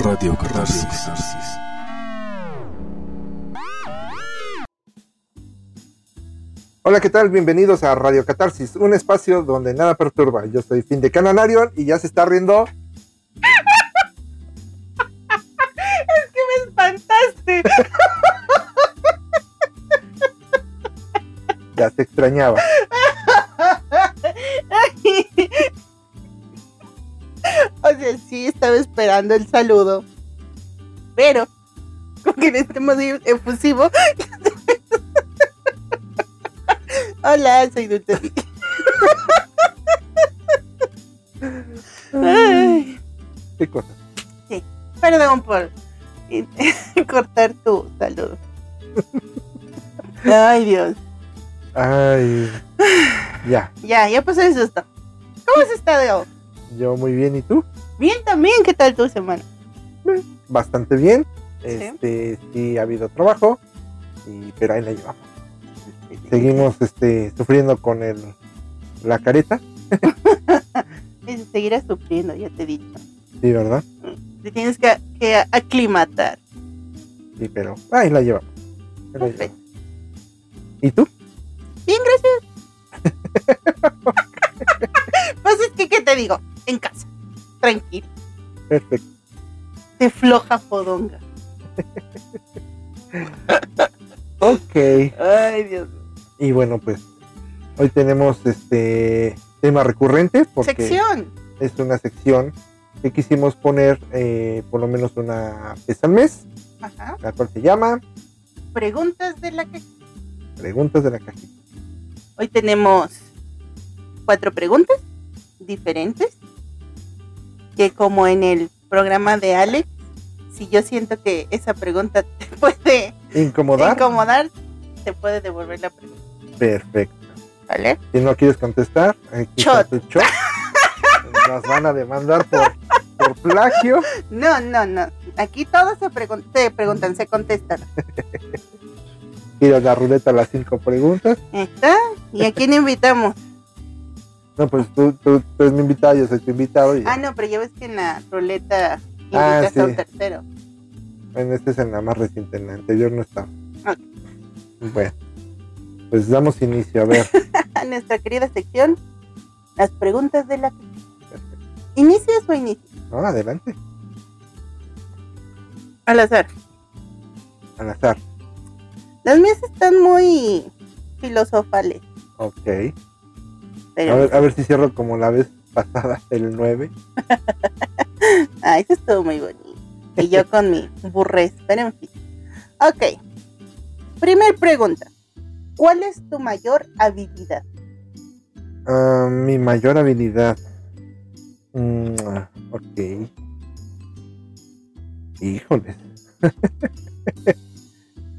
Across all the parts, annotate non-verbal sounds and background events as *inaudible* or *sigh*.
Radio Catarsis. Hola, ¿qué tal? Bienvenidos a Radio Catarsis, un espacio donde nada perturba. Yo soy Fin de Cananarion y ya se está riendo. Es que me espantaste. *laughs* Ya se extrañaba. Estaba esperando el saludo. Pero, con que en este modo efusivo. *laughs* Hola, soy Dulce. Ay, ¿Qué cosa? perdón por *laughs* cortar tu saludo. Ay, Dios. Ay. Ya, Ya, ya pasó el susto. ¿Cómo has estado? yo muy bien. ¿Y tú? Bien también, ¿qué tal tu semana? Bastante bien. Este, sí ha habido trabajo, y, pero ahí la llevamos. Seguimos este, sufriendo con el, la careta, *laughs* seguirás sufriendo, ya te he dicho. sí, ¿verdad? Te tienes que, que aclimatar. Sí, pero ahí la llevamos. Ahí la Perfecto. llevamos. ¿Y tú? Bien, gracias. *laughs* pues es que, ¿qué te digo? En casa. Tranquilo. Perfecto. De floja fodonga. Ok. Ay, Dios. Y bueno, pues hoy tenemos este tema recurrente porque Sección. es una sección que quisimos poner eh, por lo menos una vez al mes, Ajá. la cual se llama Preguntas de la que. Preguntas de la cajita. Hoy tenemos cuatro preguntas diferentes. Que como en el programa de Alex, si yo siento que esa pregunta te *laughs* puede ¿Incomodar? incomodar, te puede devolver la pregunta. Perfecto. ¿Vale? Si no quieres contestar, aquí Shot. tu shot. *laughs* Nos van a demandar por, por plagio. No, no, no. Aquí todos se, pregun- se preguntan, se contestan. *laughs* Tira la ruleta las cinco preguntas. ¿Está? ¿Y a quién invitamos? No, pues tú, tú, tú eres mi invitado, yo soy tu invitado. Y Ah, no, pero ya ves que en la ruleta Ah, invitas a un sí. tercero. En este es en la más reciente, en la anterior no estaba. Ok. Bueno, pues damos inicio. A ver. *laughs* A nuestra querida sección, las preguntas de la... ¿Inicias o inicias? No, adelante. Al azar. Al azar. Las mías están muy filosofales. Ok. Pero, A ver, a ver si cierro como la vez pasada, *laughs* el 9. *laughs* ah, eso estuvo muy bonito. Y yo con mi burrés, pero en fin. Ok. Primer pregunta. ¿Cuál es tu mayor habilidad? Ah, mi mayor habilidad. Mm, ok. Híjoles. Te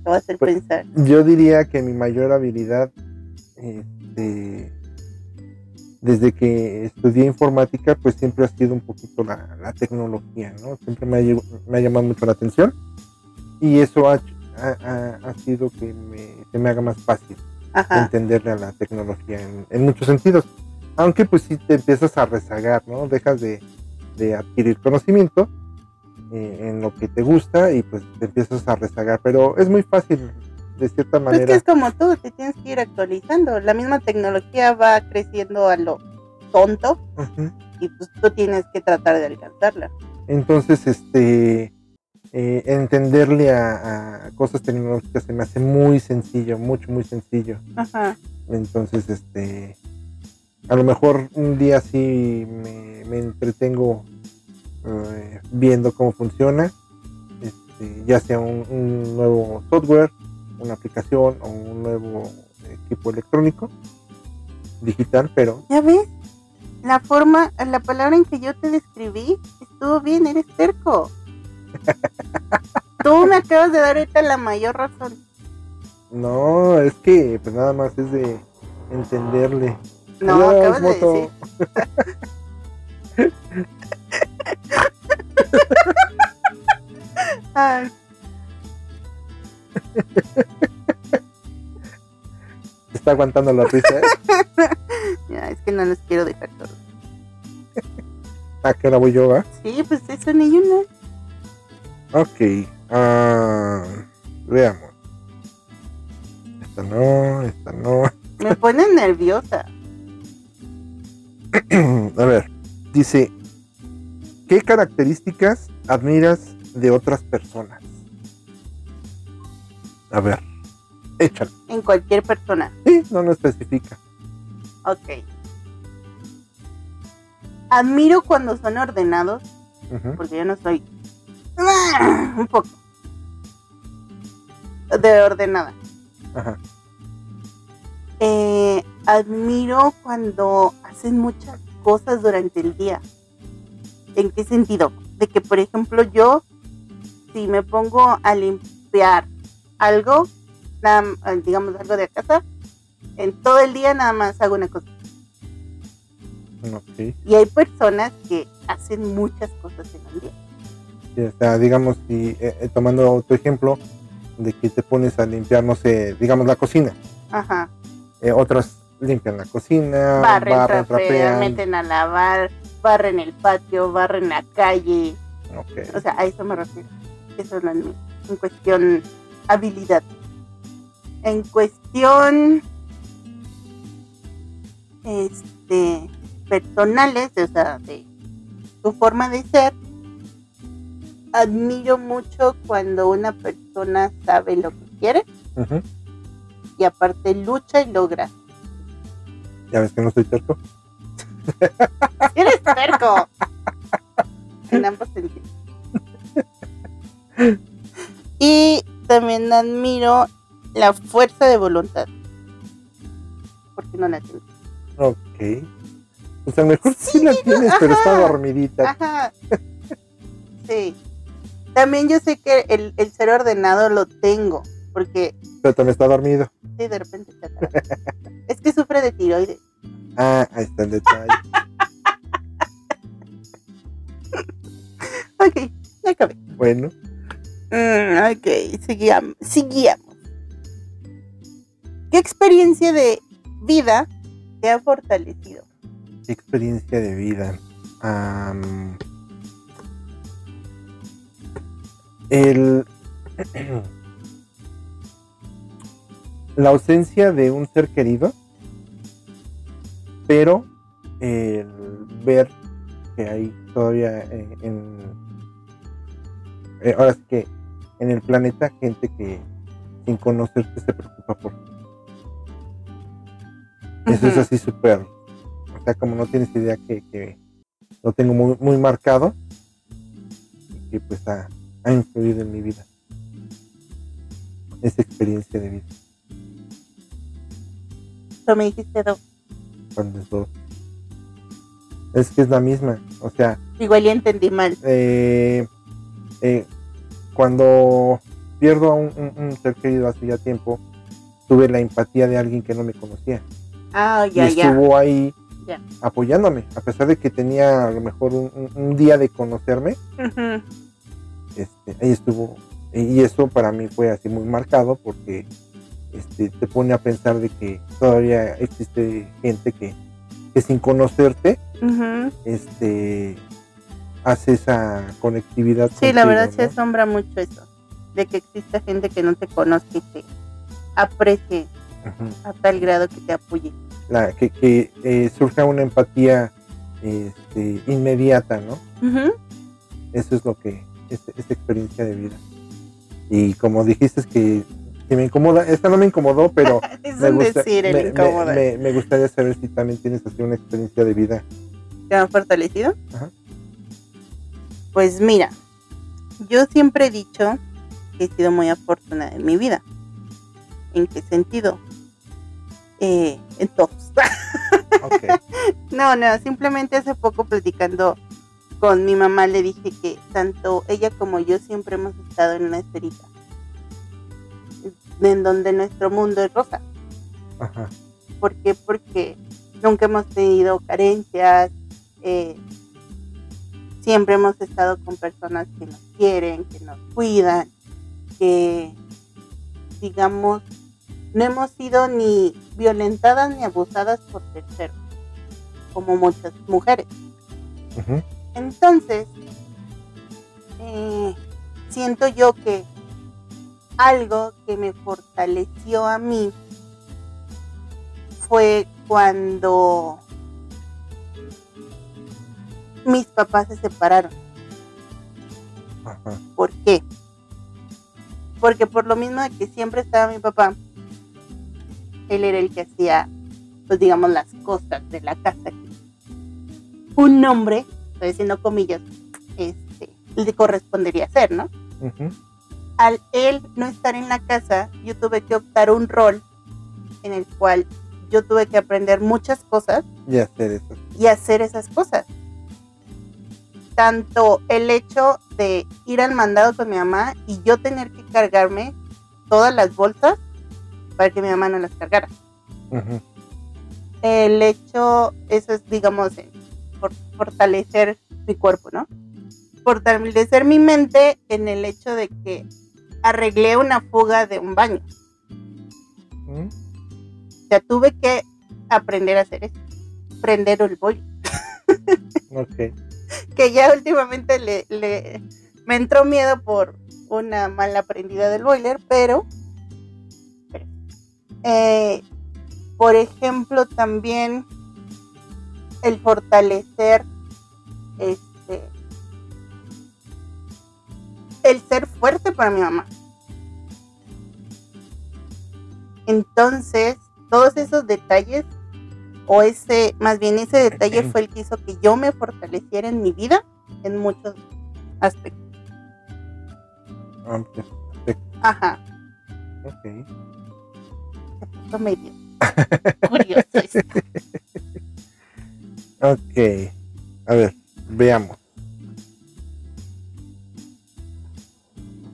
va a hacer Pues- pensar. Yo diría que mi mayor habilidad, este, desde que estudié informática, pues siempre ha sido un poquito la, la tecnología, ¿no? Siempre me ha, me ha llamado mucho la atención y eso ha, ha- ha- ha sido que me, se me haga más fácil Ajá. entenderle a la tecnología en, en muchos sentidos. Aunque pues sí te empiezas a rezagar, ¿no? Dejas de, de adquirir conocimiento eh, en lo que te gusta y pues te empiezas a rezagar. Pero es muy fácil, de cierta Pues que manera. es como tú, te tienes que ir actualizando. La misma tecnología va creciendo a lo tonto Ujú. y pues tú tienes que tratar de alcanzarla. Entonces, este, eh, entenderle a, a cosas tecnológicas se me hace muy sencillo, mucho, muy sencillo. Ajá. Entonces, este, a lo mejor un día sí me, me entretengo eh, viendo cómo funciona, este, ya sea un, un nuevo software, una aplicación o un nuevo equipo electrónico digital, pero ¿Ya ves? La forma, la palabra en que yo te describí estuvo bien, eres terco. *laughs* Tú me acabas de dar ahorita la mayor razón. no, es que pues nada más es de entenderle. No, Adiós, acabas de moto. decir. *laughs* *laughs* Ay, *laughs* Está aguantando la risa. ¿eh? *laughs* ya, es que no los quiero dejar todos. ¿A qué hora voy yo, va? Sí, pues eso ni una. Ok. ah, veamos. Esta no, esta no. *laughs* Me pone nerviosa. *clears throat* A ver, dice, ¿qué características admiras de otras personas? A ver, échale. En cualquier persona. Sí, no lo especifica. Ok. Admiro cuando son ordenados, porque yo no soy un poco de ordenada. Ajá. Eh, admiro cuando hacen muchas cosas durante el día. ¿En qué sentido? De que, por ejemplo, yo, si me pongo a limpiar algo, nada- digamos algo de casa, en todo el día nada más hago una cosa. Y hay personas que hacen muchas cosas en el día. Sí, o sea, digamos, si eh, eh, tomando tu ejemplo de que te pones a limpiar, no sé, digamos la cocina. Ajá. Eh, otras limpian la cocina, Barren, barren, trapean, trapean. meten a lavar, barren el patio, barren la calle. Ok. O sea, a eso me refiero. Eso no es. En cuestión habilidad. En cuestión este personales, o sea, de tu forma de ser, admiro mucho cuando una persona sabe lo que quiere y aparte lucha y logra. Ya ves que no soy terco. *laughs* ¡Eres terco! en ambos sentidos. *laughs* Y también admiro la fuerza de voluntad. Porque no la tengo. Ok. O sea, mejor sí, la tienes, pero está *laughs* dormidita. Ajá. Sí. También yo sé que el, el ser ordenado lo tengo. Porque Pero también está dormido. sí, de repente atrapa. Es que sufre de tiroides. Ah, ahí está el detalle. *laughs* Ok, ya acabé. Bueno, Mm, ok, seguíamos. ¿Qué experiencia de vida te ha fortalecido? qué experiencia de vida. El *clears throat* la ausencia de un ser querido, pero el ver que hay todavía eh, en eh, ahora sí que en el planeta gente que sin conocerte se preocupa por ti. Eso es así súper, o sea, como no tienes idea que, que lo tengo muy, muy marcado y que pues ha, ha influido en mi vida. Esa experiencia de vida. Tú me dijiste dos. cuando es dos. Es que es la misma, o sea, Igual ya entendí mal. eh, eh, cuando pierdo a un, un- un ser querido hace ya tiempo, tuve la empatía de alguien que no me conocía. Ah, ya, y ya. estuvo ahí Ya. apoyándome, a pesar de que tenía a lo mejor un, día de conocerme, este, ahí estuvo. Y eso para mí fue así muy marcado porque este, te pone a pensar de que todavía existe gente que, que sin conocerte este, hace esa conectividad. Sí, la verdad se asombra mucho eso. De que exista gente que no te conozca y te aprecie Ujú. a tal grado que te apoye. La- que, que eh, surja una empatía este, inmediata, ¿no? Eso es lo que, es, esa experiencia de vida. Y como dijiste es que si me incomoda, esta no me incomodó, pero *laughs* Es me, gusta- decir el me- me- incómodo. me- me gustaría saber si también tienes así una experiencia de vida. ¿Te han fortalecido? Ajá. Pues mira, yo siempre he dicho que he sido muy afortunada en mi vida. ¿En qué sentido? Eh, en todos. *laughs* No, no, simplemente hace poco platicando con mi mamá le dije que tanto ella como yo siempre hemos estado en una esferita. En donde nuestro mundo es rosa. Ajá. ¿Por qué? Porque nunca hemos tenido carencias, eh, siempre hemos estado con personas que nos quieren, que nos cuidan, que, digamos, no hemos sido ni violentadas ni abusadas por terceros, como muchas mujeres. Entonces, eh, siento yo que algo que me fortaleció a mí fue cuando mis papás se separaron. Ajá. ¿Por qué? Porque por lo mismo de que siempre estaba mi papá, él era el que hacía, pues digamos, las cosas de la casa. Un hombre, estoy diciendo comillas, este, le correspondería hacer, ¿no? Al él no estar en la casa, yo tuve que optar un rol en el cual yo tuve que aprender muchas cosas Y hacer y hacer esas cosas. Tanto el hecho de ir al mandado con mi mamá y yo tener que cargarme todas las bolsas para que mi mamá no las cargara. El hecho, eso es, digamos, for- fortalecer mi cuerpo, ¿no? Fortalecer mi mente en el hecho de que arreglé una fuga de un baño. O sea, tuve que aprender a hacer eso. Prender el bollo. Ok. Que ya últimamente le, me entró miedo por una mala prendida del boiler, pero, pero, eh, por ejemplo, también el fortalecer este el ser fuerte para mi mamá. Entonces, todos esos detalles o ese, más bien ese detalle fue el que hizo que yo me fortaleciera en mi vida en muchos aspectos. Ajá, Ok. medio *laughs* curioso. Ok. A ver, veamos.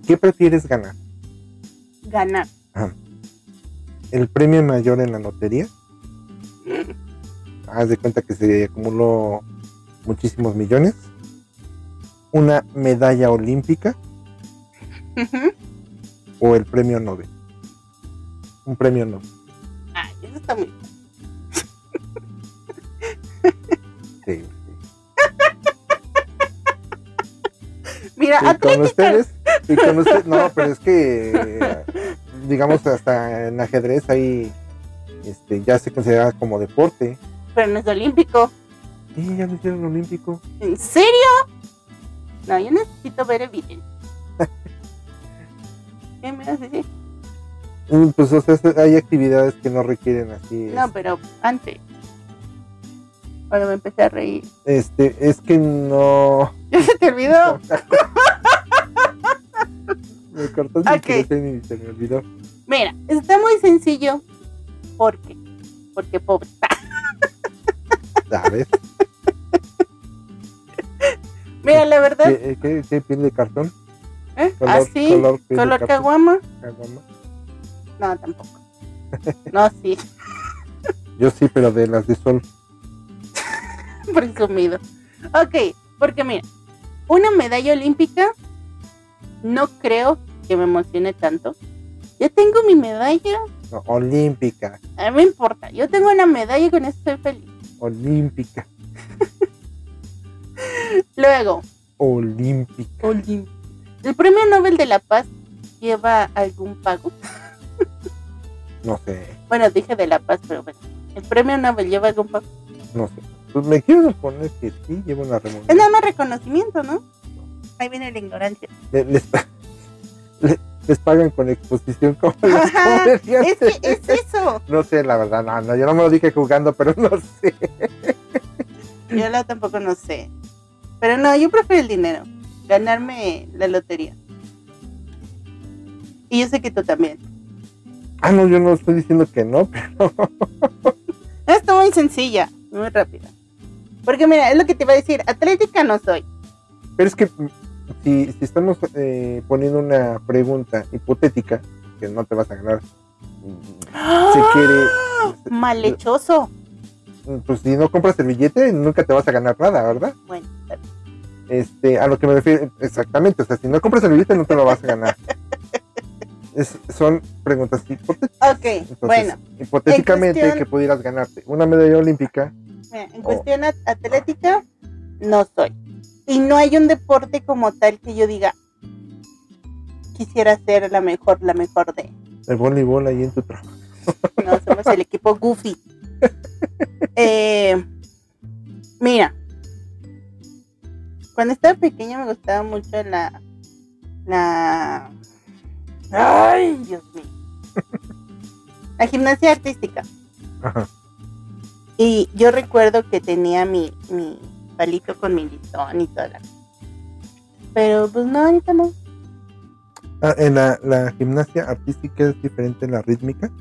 ¿Qué prefieres ganar? Ganar. ¿El premio mayor en la lotería? Haz de cuenta que se acumuló muchísimos millones. ¿Una medalla olímpica o el premio Nobel? Un premio Nobel. Ay, eso está muy. Sí, sí. Mira, Y con ustedes, y con ustedes, no, pero es que, digamos, hasta en ajedrez ahí este, ya se considera como deporte. Pero no es olímpico. Sí, ya lo hicieron olímpico. ¿En serio? No, yo necesito ver evidencia. ¿Qué me vas a decir? Pues, o sea, hay actividades que no requieren así. No, pero antes. Ahora me empecé a reír. Este, es que no. *laughs* ¿Ya se te olvidó? *laughs* Me cortó sin Ok. querer y se me olvidó. Mira, está muy sencillo. ¿Por qué? Porque pobre. ¿Sabes? *laughs* Mira, la verdad, ¿Qué, qué, qué piel de cartón? ¿eh? color- así, color piel de color caguama. Caguama. No, tampoco. *laughs* No, sí, Yo sí, pero de las de sol. *laughs* presumido. Ok, porque mira, una medalla olímpica no creo que me emocione tanto. Yo tengo mi medalla, No, olímpica. a mí me importa. Yo tengo una medalla y con eso estoy feliz. Olímpica. Luego, Olímpica. Olim- ¿el premio Nobel de la Paz lleva algún pago? No sé, Bueno, dije de la Paz, pero bueno. ¿El premio Nobel lleva algún pago? no sé. Pues me quiero suponer que sí, lleva una Es remuneración. nada más reconocimiento, ¿no? Ahí viene la ignorancia. Le- Les, le- *laughs* les pagan con exposición como *laughs* los comediantes. Es que es eso. No sé, la verdad, no, no, yo no me lo dije jugando, pero no sé. Yo la tampoco no sé. Pero no, yo prefiero el dinero. Ganarme la lotería. Y yo sé que tú también. Ah, no, yo no estoy diciendo que no, *laughs* pero Está muy sencilla, muy rápida. Porque mira, es lo que te iba a decir. Atlética no soy. Pero es que si, si estamos eh, poniendo una pregunta hipotética, que no te vas a ganar, mm, se quiere, Malhechoso. mm, pues si no compras el billete, nunca te vas a ganar nada, ¿verdad? Bueno. Este, a lo que me refiero, exactamente, o sea, si no compras el billete, no te lo vas a ganar. *laughs* Es- son preguntas hipotéticas. ok, Entonces, bueno. hipotéticamente cuestión- que pudieras ganarte una medalla olímpica, en cuestión at- atlética, no soy. Y no hay un deporte como tal que yo diga, quisiera ser la mejor, la mejor de. El voleibol ahí en tu trabajo. No, somos el equipo Goofy. *laughs* Eh, mira, cuando estaba pequeña me gustaba mucho la. La. Ay, Dios mío. *laughs* La gimnasia artística. Ajá. Y yo recuerdo que tenía mi, mi palito con mi listón y toda la. Pero pues no, ahorita no. Ah, en la, la gimnasia artística es diferente en la rítmica.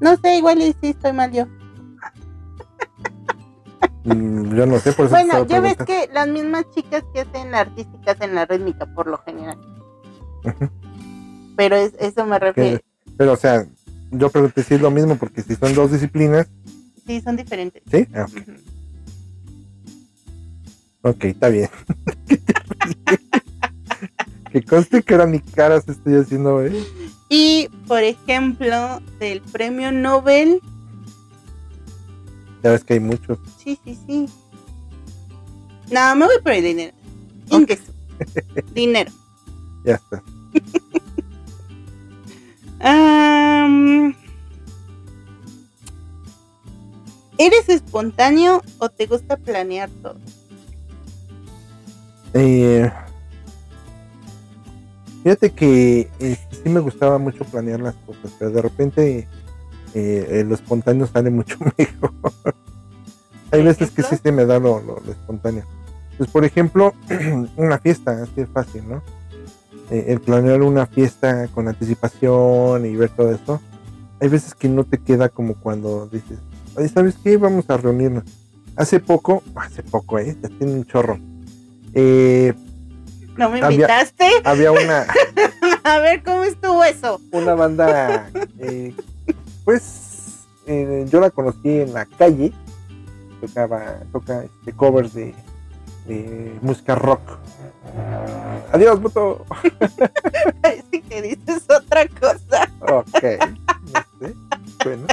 No sé, igual y sí estoy mal yo. Mm, yo no sé, por eso Bueno, ya ves que las mismas chicas que hacen la artística hacen la rítmica por lo general. Pero es, eso me refiero. Pero, o sea, yo pregunté si es lo mismo, porque si son dos disciplinas, Sí, son diferentes. ¿sí? Ah. Ok, está bien. *laughs* que conste que ahora ni caras estoy haciendo, ¿eh? Y, por ejemplo, del premio Nobel, Ya ves que hay muchos. sí, sí, sí. No, me voy por el dinero. Ingesu. *laughs* dinero. Ya está. *laughs* ¿Eres espontáneo o te gusta planear todo? Eh, fíjate que eh, sí me gustaba mucho planear las cosas, pero de repente eh, eh, lo espontáneo sale mucho *laughs* mejor. Hay ¿Por veces que sí se me da lo, lo- lo espontáneo. Pues por ejemplo, *clears throat* una fiesta, así es fácil, ¿no? Eh, el planear una fiesta con anticipación y ver todo eso. Hay veces que no te queda como cuando dices, oye, ¿sabes qué? Vamos a reunirnos. Hace poco, hace poco, ¿eh? Ya tiene un chorro. Eh, ¿No me Había- invitaste? había una, *laughs* A ver cómo estuvo eso. una banda, eh, pues eh, yo la conocí en la calle, tocaba, toca este, covers de, de música rock. Adiós, puto. Parece *laughs* que dices otra cosa. Ok, *laughs* no sé. Bueno,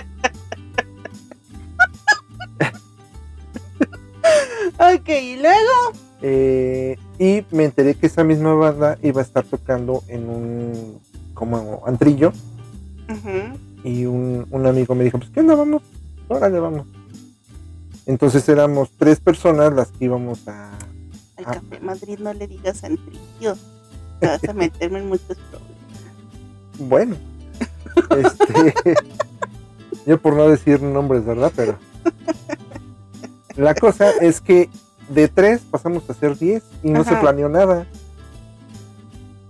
Ok, y luego. Eh, y me enteré que esa misma banda iba a estar tocando en un como antrillo y un, un amigo me dijo, pues qué onda, vamos, órale, vamos. Entonces éramos tres personas las que íbamos a, Al. Café Madrid no le digas antrillo. Te vas a meterme en muchos problemas. Bueno, *laughs* este, yo por no decir nombres, ¿verdad? Pero la cosa es que de tres pasamos a ser diez y no se planeó nada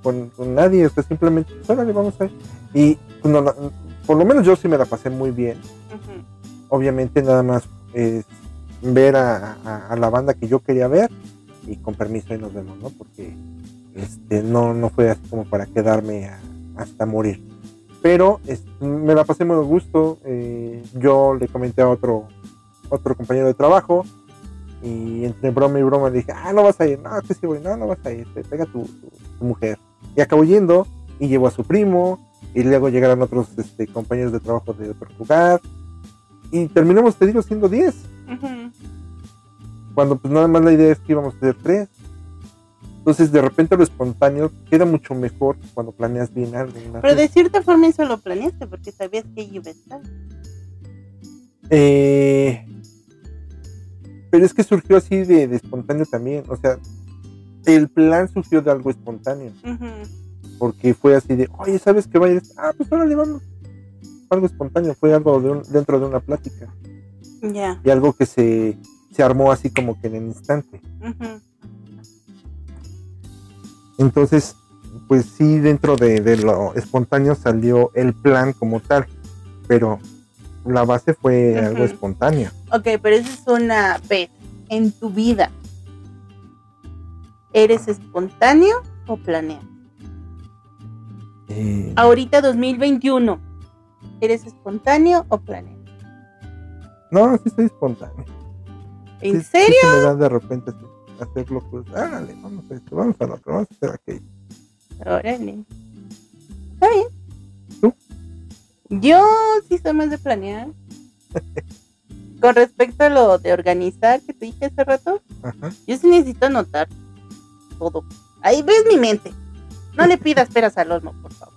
con, con nadie, o sea, simplemente, órale, vamos a ir. Y pues, no, no, por lo menos yo sí me la pasé muy bien. Obviamente nada más es ver a, a- a la banda que yo quería ver y con permiso y nos vemos, ¿no? Porque este, no, no fue así como para quedarme a- hasta morir. Pero me la pasé muy a gusto. eh, yo le comenté a otro, otro compañero de trabajo y entre broma y broma le dije, ah, no vas a ir, no, que sí voy, no, no vas a ir, te pega tu, tu- tu mujer. Y acabó yendo y llevó a su primo y luego llegaron otros este, compañeros de trabajo de otro lugar y terminamos, te digo, siendo 10. Ujú. Cuando pues nada más la idea es que íbamos a ser 3. Entonces de repente lo espontáneo queda mucho mejor cuando planeas bien algo. Pero de cierta forma eso lo planeaste porque sabías que iba a estar. Eh, pero es que surgió así de, de espontáneo también. O sea, el plan surgió de algo espontáneo. Porque fue así de, oye, ¿sabes qué va a ir? Ah, pues órale, vamos. Algo espontáneo, fue algo de un- dentro de una plática. Ya. Y algo que se, se armó así como que en el instante. Entonces, pues sí, dentro de, de lo espontáneo salió el plan como tal, pero la base fue Ujú. algo espontáneo. Ok, pero eso es una vez en tu vida. ¿Eres espontáneo o planeas? Eh, Ahorita 2021. ¿Eres espontáneo o planeas? no, sí soy espontáneo. ¿En Sí- sí serio? se me da de repente así, hacerlo, pues, árale, vamos a esto, vamos a lo otro, vamos a hacer aquello. Órale. Está bien. Yo sí soy más de planear. *laughs* Con respecto a lo de organizar que te dije hace rato, Ajá. yo sí necesito anotar todo. Ahí ves mi mente. No le pidas peras al olmo, por favor.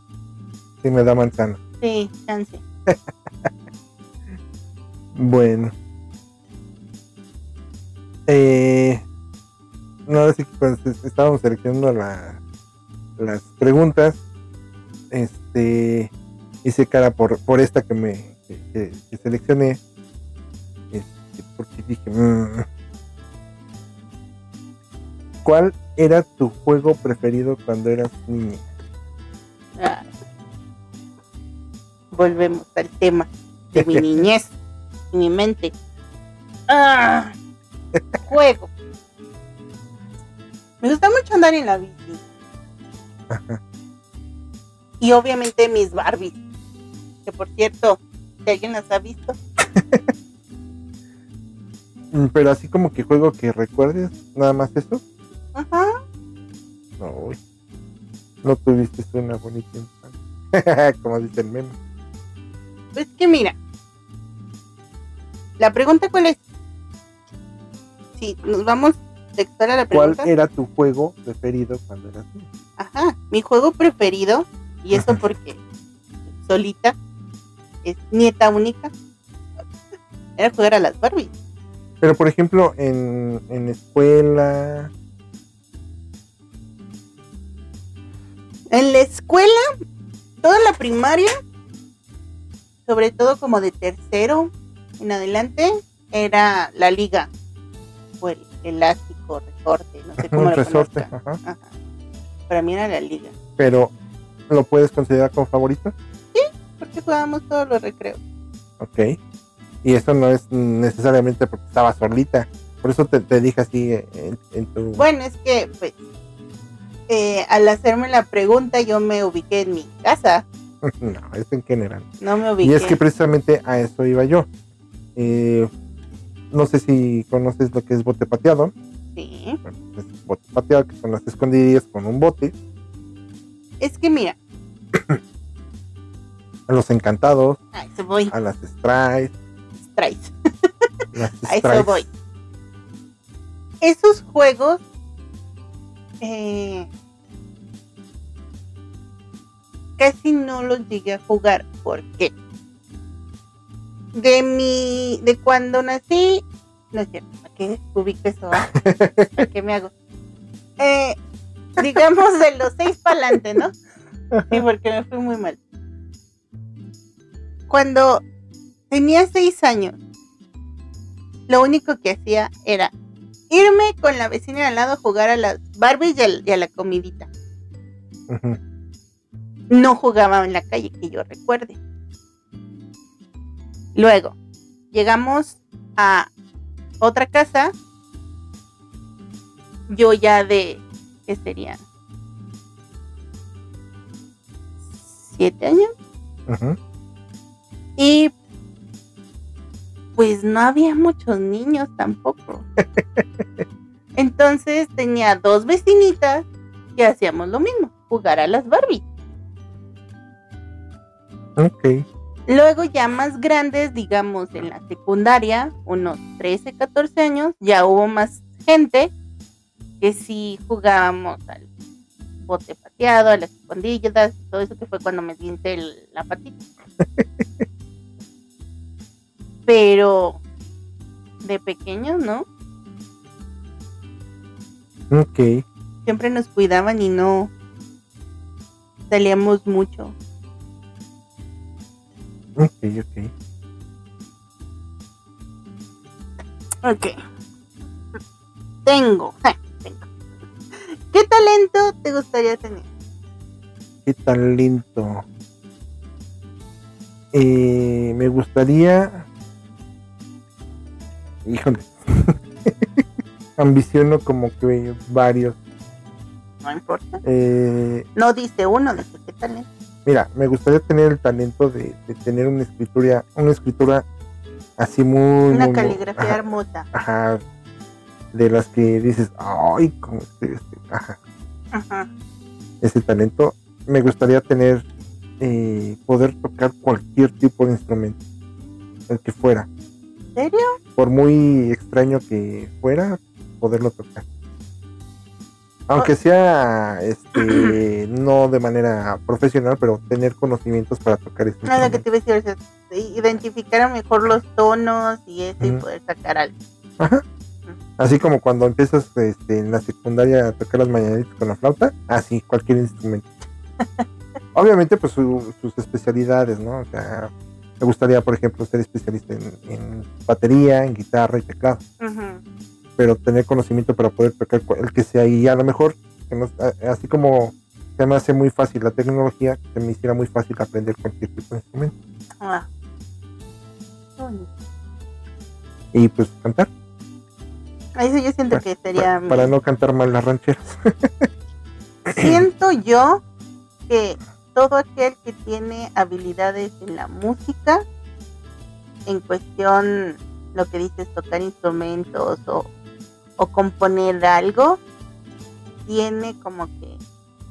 Sí, me da manzana. Sí, chance. *laughs* Bueno. Eh, no, sí que cuando es- estábamos seleccionando la- las preguntas, este, hice cara por, por esta que me que, que- que seleccioné, este, porque dije, "Mm". ¿cuál era tu juego preferido cuando eras niña? Volvemos al tema de mi *laughs* niñez y mi mente. Ah, juego. Me gusta mucho andar en la bici. Ajá. Y obviamente mis Barbies. Que por cierto, si alguien las ha visto, *laughs* Mm, Pero así como que juego que recuerdes, nada más eso. ajá, No, no tuviste una bonita infancia. *laughs* Como dice el meme. pues que mira. La pregunta cuál es? Si nos vamos textual a la ¿Cuál pregunta. era tu juego preferido cuando eras niño? Ajá, mi juego preferido, y eso Ajá. porque solita, es nieta única, era jugar a las Barbie. Pero por ejemplo, en, en escuela. En la escuela, toda la primaria, sobre todo como de tercero en adelante, era la liga, o el elástico, resorte, no sé cómo un lo resorte. conozcan. ajá. Ajá. Para mí era la liga, Pero, ¿lo puedes considerar como favorito? Porque jugábamos todos los recreos. Ok. Y eso no es necesariamente porque estaba solita. Por eso te, te dije así en, en tu. Bueno, es que, pues, eh, al hacerme la pregunta, yo me ubiqué en mi casa, *laughs* no, es en general. no me ubiqué. Y es que precisamente a eso iba yo. Eh, no sé si conoces lo que es bote pateado. Sí. Bueno, es bote pateado, que son las escondidillas con un bote. Es que mira, *coughs* A los encantados, a eso voy, a las strides. Strides, *laughs* a eso voy. Esos juegos, eh, casi no los llegué a jugar. ¿Por qué? De mi, de cuando nací, no es cierto, ¿para qué ubico eso? ah? *laughs* ¿Para qué me hago? Eh, digamos de los seis para adelante, ¿no? Sí, porque me fui muy mal. Cuando tenía seis años, lo único que hacía era irme con la vecina de al lado a jugar a las Barbies y a, y a la comidita. No jugaba en la calle, que yo recuerde. Luego, llegamos a otra casa. Yo ya de, ¿qué serían? ¿Siete años? Ujú. Y pues no había muchos niños tampoco. *laughs* Entonces tenía dos vecinitas que hacíamos lo mismo, jugar a las Barbie. Ok. Luego ya más grandes, digamos en la secundaria, unos 13, 14 años, ya hubo más gente que sí jugábamos al bote pateado, a las escondidas, todo eso que fue cuando me diente el- la patita. *laughs* Pero de pequeños, ¿no? Ok. Siempre nos cuidaban y no salíamos mucho. Ok, ok. Ok. Tengo. tengo. ¿Qué talento te gustaría tener? Qué talento. Eh, me gustaría. Híjole. *laughs* Ambiciono como que varios. No importa. Eh, No dice uno, dice qué talento. mira, me gustaría tener el talento de, de tener una escritura, una escritura así muy. Una muy- caligrafía ajá, hermosa. ajá, de las que dices, ay, cómo escribes. Ajá. Ajá. ese talento. Me gustaría tener, eh, poder tocar cualquier tipo de instrumento, el que fuera. ¿En serio? Por muy extraño que fuera, poderlo tocar. Aunque sea este *clears throat* no de manera profesional, pero tener conocimientos para tocar este No, lo que te iba a decir, o sea, identificar mejor los tonos y eso y poder sacar algo. Ajá. Así como cuando empiezas este, en la secundaria a tocar las mañanitas con la flauta, así, cualquier instrumento. *laughs* Obviamente, pues su- sus especialidades, ¿no? O sea, me gustaría, por ejemplo, ser especialista en, en batería, en guitarra y teclado, pero tener conocimiento para poder tocar el que sea. Y a lo mejor, que no- a- así como se me hace muy fácil la tecnología, se me hiciera muy fácil aprender cualquier tipo de instrumento. Ah. Y pues cantar, Eso yo siento que sería para, mi- para no cantar mal las rancheras. *laughs* siento yo que todo aquel que tiene habilidades en la música, en cuestión, lo que dices, tocar instrumentos o, o componer algo, tiene como que,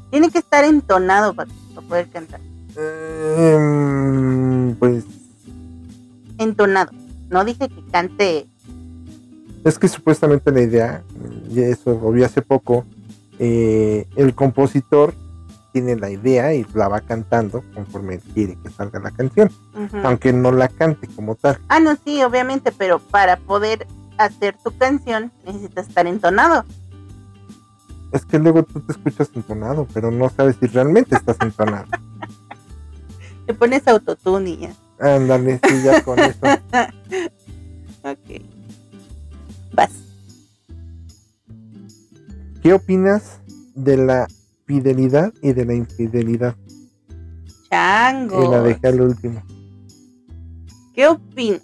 tiene que estar entonado para, para poder cantar. Em, pues Entonado. No dije que cante, Es que supuestamente la idea, y eso lo vi hace poco, eh, el compositor tiene la idea y la va cantando conforme quiere que salga la canción, aunque no la cante como tal. Ah, no, sí, obviamente, pero para poder hacer tu canción necesitas estar entonado. Es que luego tú te escuchas entonado, pero no sabes si realmente estás entonado. *laughs* Te pones autotune y ya. Ándale, sí, ya con eso. *laughs* Ok. Vas. ¿Qué opinas de la fidelidad y de la infidelidad? Chango. Y la dejé al último. ¿Qué opinas?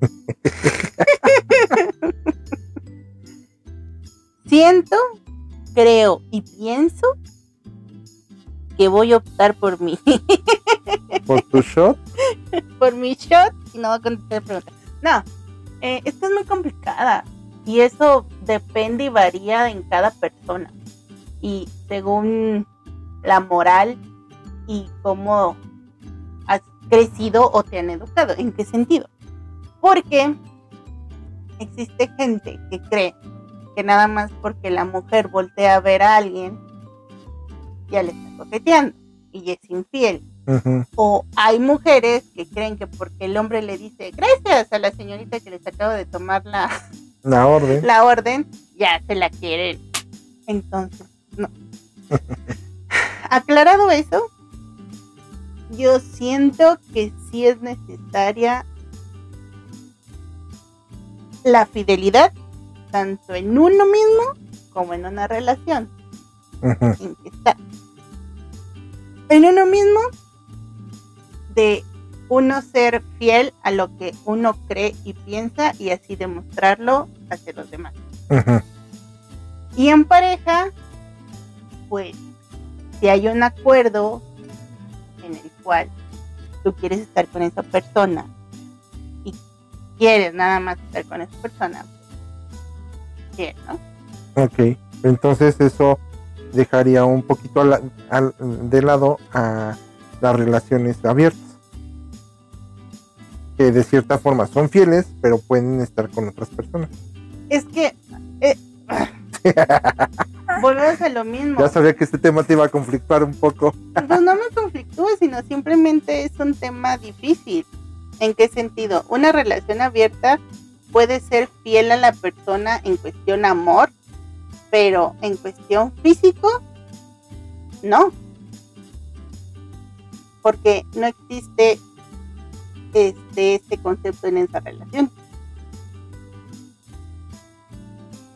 *laughs* Siento, creo y pienso que voy a optar por mi, Por tu shot, *laughs* por mi shot y no voy a contestar la pregunta. No, eh, esta es muy complicada y eso depende y varía en cada persona y según la moral y cómo has crecido o te han educado. ¿En qué sentido? Porque existe gente que cree que nada más porque la mujer voltea a ver a alguien, ya le está coqueteando y es infiel. O hay mujeres que creen que porque el hombre le dice gracias a la señorita que les acaba de tomar la, la orden. la orden, ya se la quieren. Entonces, no. *laughs* Aclarado eso, yo siento que sí es necesaria la fidelidad, tanto en uno mismo como en una relación en que está. En uno mismo, de uno ser fiel a lo que uno cree y piensa y así demostrarlo hacia los demás. Y en pareja, pues, si hay un acuerdo en el cual tú quieres estar con esa persona y quieres nada más estar con esa persona, pues, bien, ¿no? Ok, entonces eso dejaría un poquito al- al- de lado a las relaciones abiertas. Que de cierta forma son fieles, pero pueden estar con otras personas. Es que eh, *laughs* volvemos a lo mismo. Ya sabía que este tema te iba a conflictar un poco. Pues no me conflictúa, sino simplemente es un tema difícil. ¿En qué sentido? Una relación abierta puede ser fiel a la persona en cuestión amor, pero en cuestión físico, no. Porque no existe este, este concepto en esa relación.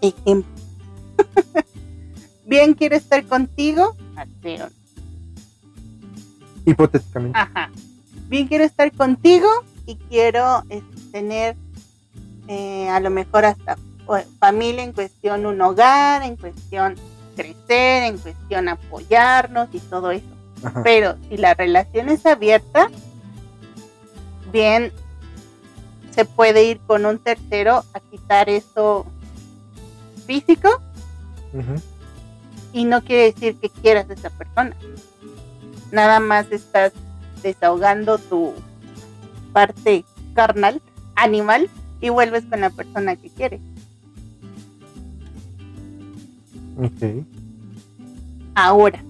Ejemplo. *laughs* Bien quiero estar contigo, pero Hipotéticamente. Ajá. Bien quiero estar contigo y quiero este, tener eh, a lo mejor hasta o, familia en cuestión, un hogar, en cuestión crecer, en cuestión apoyarnos y todo eso. Ajá. Pero si la relación es abierta, bien se puede ir con un tercero a quitar eso físico y no quiere decir que quieras a esa persona. Nada más estás desahogando tu parte carnal, animal, y vuelves con la persona que quieres. Ok. Ahora,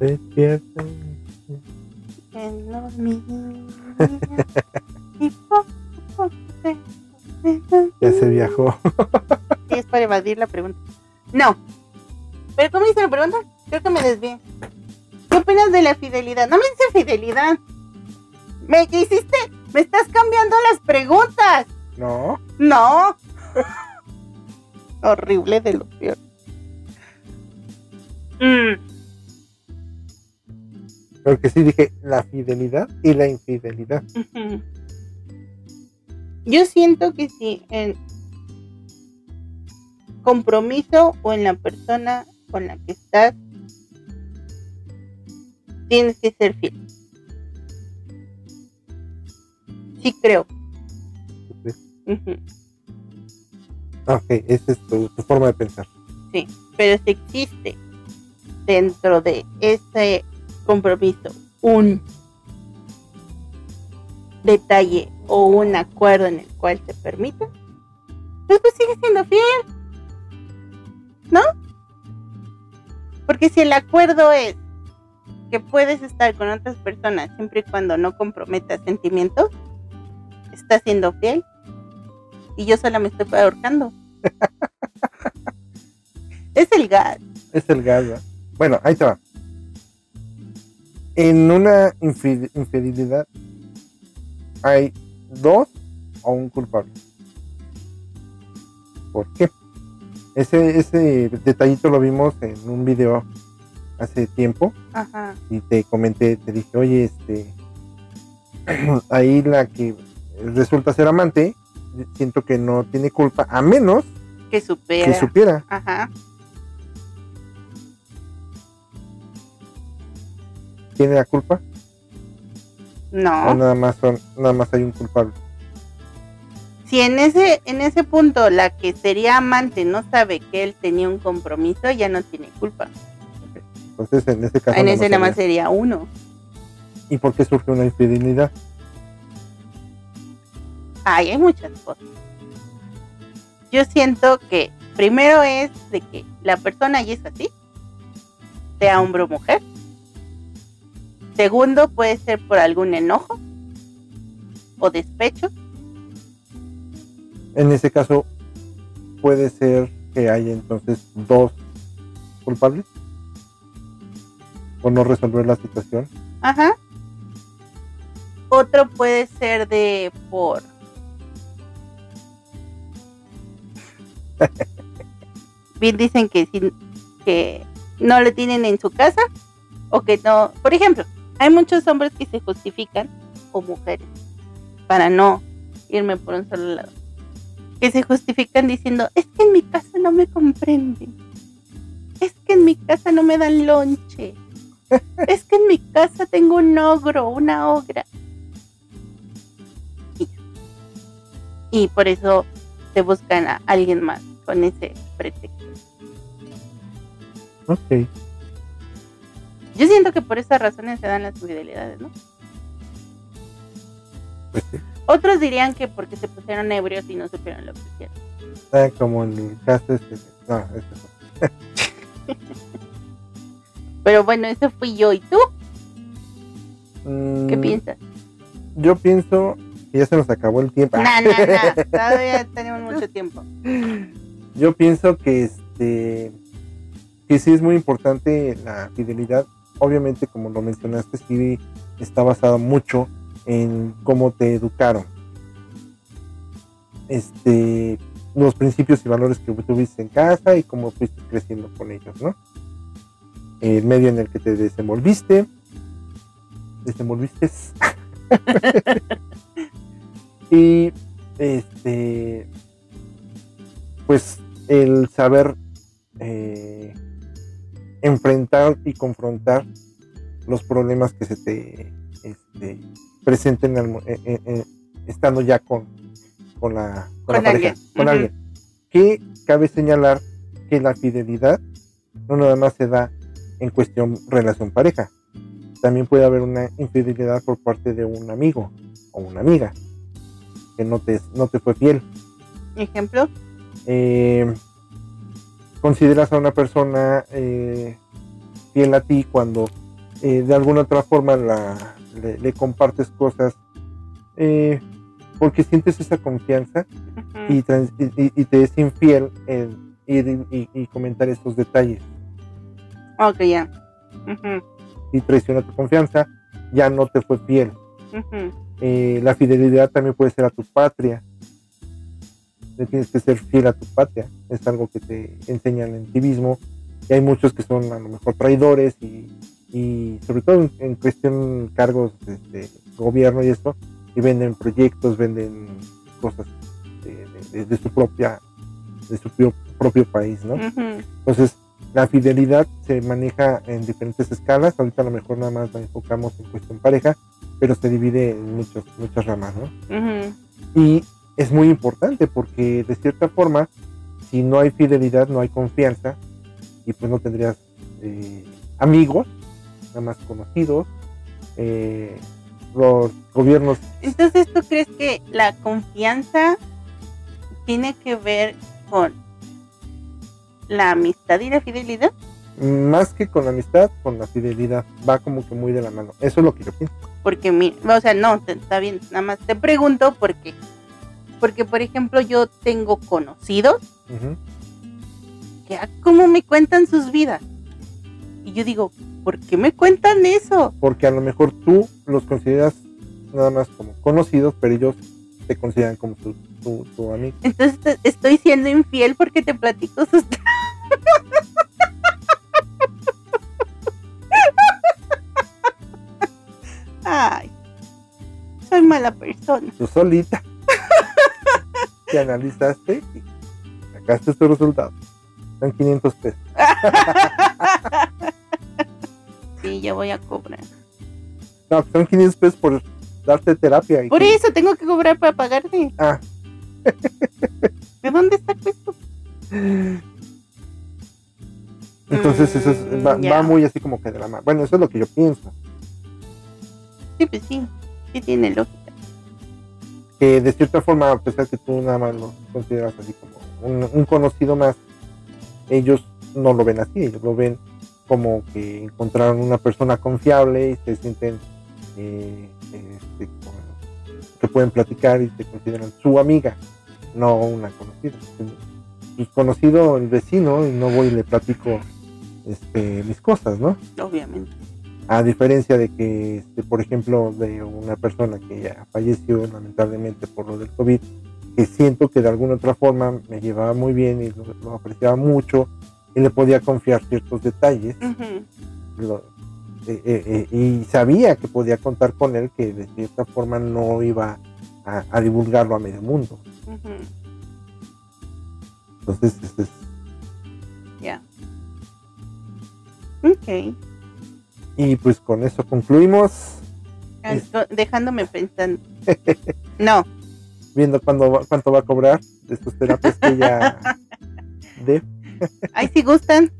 Despierta. En *laughs* y poco poco te- *laughs* Ya se viajó. Sí, es para evadir la pregunta. No. ¿Pero cómo hice la pregunta? Creo que me desvié. ¿Qué opinas de la fidelidad? No me dice fidelidad. ¿Me hiciste? Me estás cambiando las preguntas. No. No. *laughs* Horrible de lo peor. Mm, Porque sí dije la fidelidad y la infidelidad. Yo siento que si en compromiso o en la persona con la que estás, tienes que ser fiel. Sí creo. Ujú. Ok, esa es tu, tu forma de pensar. Pero si existe dentro de ese compromiso un detalle o un acuerdo en el cual se permita, pues, pues sigue siendo fiel. ¿No? Porque si el acuerdo es que puedes estar con otras personas siempre y cuando no comprometas sentimientos, estás siendo fiel. Y yo sola me estoy ahorcando. *laughs* es el gas. Es el gas. Bueno, ahí te va. En una infi- infidelidad hay dos o un culpable. ¿Por qué? Ese, ese detallito lo vimos en un video hace tiempo Ajá. y te comenté, te dije, oye, este, *clears throat* ahí la que resulta ser amante, siento que no tiene culpa, a menos Que supera. que supiera. Ajá. ¿Tiene la culpa? O No. nada más son, nada más hay un culpable. Si en ese, en ese punto la que sería amante no sabe que él tenía un compromiso, ya no tiene culpa. Entonces, en ese caso. en nada ese nada más sería- sería uno. ¿Y por qué surge una infidelidad? Ay, hay muchas cosas. Yo siento que primero es de que la persona ya es así, sea hombre o mujer. Segundo, puede ser por algún enojo o despecho. En ese caso, puede ser que haya entonces dos culpables. O no resolver la situación. Ajá. Otro puede ser de por. *laughs* Bien dicen que si, que no lo tienen en su casa o que no. Por ejemplo, hay muchos hombres que se justifican o mujeres para no irme por un solo lado. Que se justifican diciendo, es que en mi casa no me comprenden. Es que en mi casa no me dan lonche. *laughs* Es que en mi casa tengo un ogro, una ogra. Y, y por eso se buscan a alguien más con ese pretexto. Ok. Yo siento que por esas razones se dan las infidelidades, ¿no? Pues sí. Otros dirían que porque se pusieron ebrios y no supieron lo que hicieron. Ah, como en el caso este. No, este no. *laughs* Pero bueno, eso fui yo. ¿Y tú? ¿Qué Mm, piensas? Yo pienso que ya se nos acabó el tiempo. Nah, nah, nah. *laughs* Todavía tenemos mucho tiempo. Yo pienso que este que sí es muy importante la fidelidad. Obviamente, como lo mencionaste, sí está basado mucho en cómo te educaron. Este, los principios y valores que tuviste en casa y cómo fuiste creciendo con ellos, ¿no? El medio en el que te desenvolviste. Desenvolviste. *laughs* y este pues el saber eh, enfrentar y confrontar los problemas que se te este, presenten al eh, eh, eh, estando ya con, con la, con la pareja, alguien. con alguien. Que cabe señalar que la fidelidad no nada más se da en cuestión relación pareja, también puede haber una infidelidad por parte de un amigo o una amiga que no te, no te fue fiel. Ejemplo. Eh, consideras a una persona eh, fiel a ti cuando eh, de alguna otra forma la, le, compartes cosas porque sientes esa confianza y, te es infiel en ir y, comentar estos detalles. Ok, ya. Y traiciona tu confianza, ya no te fue fiel. la fidelidad también puede ser a tu patria tienes que ser fiel a tu patria. Es algo que te enseñan en civismo. Y hay muchos que son a lo mejor traidores y, sobre todo en, cuestión cargos de, gobierno y esto, y venden proyectos, venden cosas de, su propia, de su propio, país, ¿no? Entonces, la fidelidad se maneja en diferentes escalas. Ahorita a lo mejor nada más la enfocamos en cuestión pareja, pero se divide en muchos, muchas ramas, ¿no? Y es muy importante porque de cierta forma, si no hay fidelidad, no hay confianza y pues no tendrías eh, amigos, nada más conocidos, eh, los gobiernos. Entonces, ¿tú crees que la confianza tiene que ver con la amistad y la fidelidad? Más que con la amistad, con la fidelidad. Va como que muy de la mano. Eso es lo que yo pienso. Porque, o sea, no, está bien. Nada más te pregunto porque porque, por ejemplo, yo tengo conocidos que a cómo me cuentan sus vidas. Y yo digo, ¿por qué me cuentan eso? Porque a lo mejor tú los consideras nada más como conocidos, pero ellos te consideran como tu, tu, amigo. Entonces estoy siendo infiel porque te platico sus... *laughs* Ay, soy mala persona. Tú solita analizaste y sacaste tu resultado. Son 500 pesos. *laughs* sí, ya voy a cobrar. No, son 500 pesos por darte terapia. por eso tengo que cobrar para pagarte. Ah. *laughs* ¿De dónde está esto? Entonces eso va, mm, va, muy así como que de la mano. Bueno, eso es lo que yo pienso. Sí, pues sí, sí tiene lógica de cierta forma, a pesar que tú nada más lo consideras así como un, conocido más, ellos no lo ven así, ellos lo ven como que encontraron una persona confiable y se sienten eh, este, que pueden platicar y se consideran su amiga, no una conocida. Pues conocido el vecino y no voy y le platico este, mis cosas, ¿no? Obviamente. A diferencia de que, este, por ejemplo, de una persona que ya falleció lamentablemente por lo del COVID, que siento que de alguna otra forma me llevaba muy bien y lo, apreciaba mucho y le podía confiar ciertos detalles. Eh, eh, eh, y sabía que podía contar con él, que de cierta forma no iba a, divulgarlo a medio mundo. Entonces, es. Ya. Ok. Y pues con eso concluimos. Dejándome pensando. *laughs* no. Viendo cuándo, cuánto va a cobrar de sus terapias que ella *laughs* de. Ay, si gustan.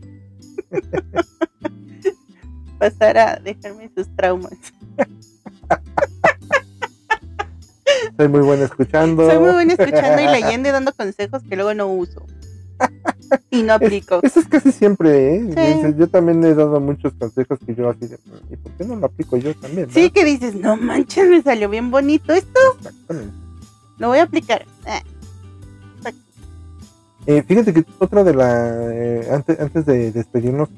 *laughs* Pasar a dejarme sus traumas. Soy muy buena escuchando. Soy muy buena escuchando y leyendo y dando consejos que luego no uso. Y no *laughs* aplico. eso es casi siempre, ¿eh? Yo también he dado muchos consejos que yo así de, ¿y por qué no lo aplico yo también? Sí, que dices, no manches, me salió bien bonito esto. Exactamente. Lo voy a aplicar. Ah. Eh, fíjate que otra de la, eh, antes, antes de despedirnos,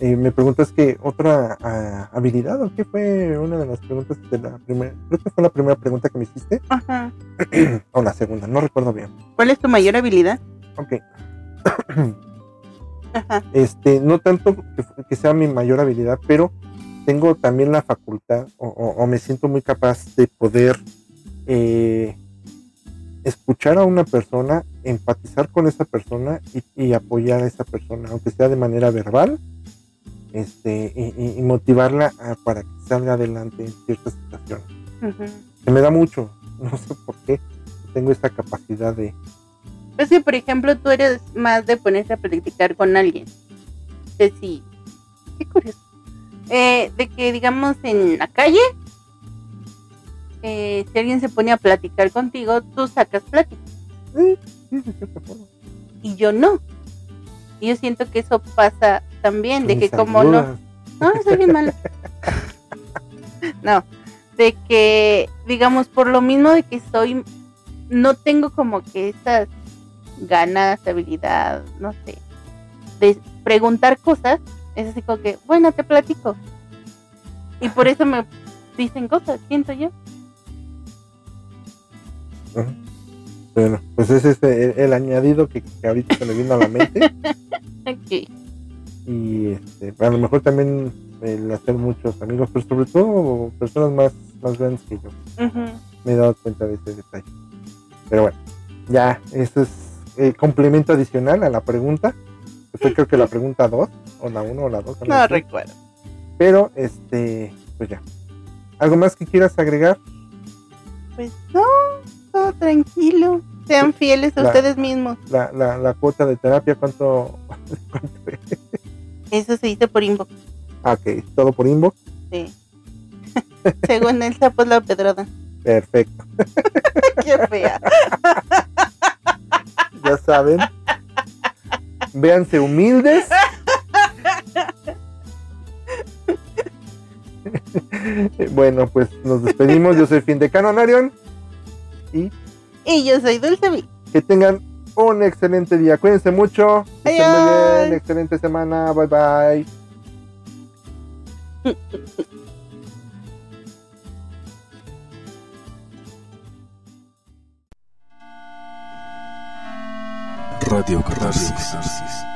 eh, me preguntas que otra ah, habilidad o qué fue una de las preguntas de la primera, creo que fue la primera pregunta que me hiciste. Ajá. *clears throat* o la segunda, no recuerdo bien. ¿Cuál es tu mayor habilidad? Ok. Este, no tanto que, sea mi mayor habilidad, pero tengo también la facultad o, me siento muy capaz de poder eh, escuchar a una persona, empatizar con esa persona y, apoyar a esa persona, aunque sea de manera verbal, este, y, motivarla para que salga adelante en ciertas situaciones. Se me da mucho, *laughs* no sé por qué, tengo esa capacidad de, es que, por ejemplo, tú eres más de ponerse a platicar con alguien. De sí. Qué curioso. Eh, de que, digamos, en la calle, eh, si alguien se pone a platicar contigo, tú sacas plática. Y yo no. Y yo siento que eso pasa también, de que como no... No, soy bien mala. *laughs* no, de que, digamos, por lo mismo de que soy, no tengo como que estas ganas, habilidad, no sé, de preguntar cosas, es así como que, bueno, te platico. Y por eso me dicen cosas, siento yo. Ajá. Bueno, pues ese es el, el añadido que, que ahorita se me vino a la mente. *laughs* Ok. y este, a lo mejor también el hacer muchos amigos, pero sobre todo personas más, más grandes que yo. Me he dado cuenta de ese detalle. Pero bueno, ya, eso es eh, complemento adicional a la pregunta. que Fue creo que la pregunta 2, o la 1 o la 2. No recuerdo. Pero, este, pues ya. ¿Algo más que quieras agregar? Pues no, todo tranquilo. Sean fieles a La- ustedes mismos. La, la, la cuota de terapia, ¿cuánto? cuánto es? Eso se dice por inbox. Ah, ok, todo por inbox. Sí. *laughs* Según el sapo es la pedrada. Perfecto. *laughs* Qué fea. *laughs* Ya saben. Véanse humildes. *laughs* bueno, pues nos despedimos. Yo soy Fin de Canonarion. Y Y yo soy Dulce que tengan un excelente día. Cuídense mucho. Que estén muy bien. Excelente semana. Bye bye. *laughs* Radio Catarsis.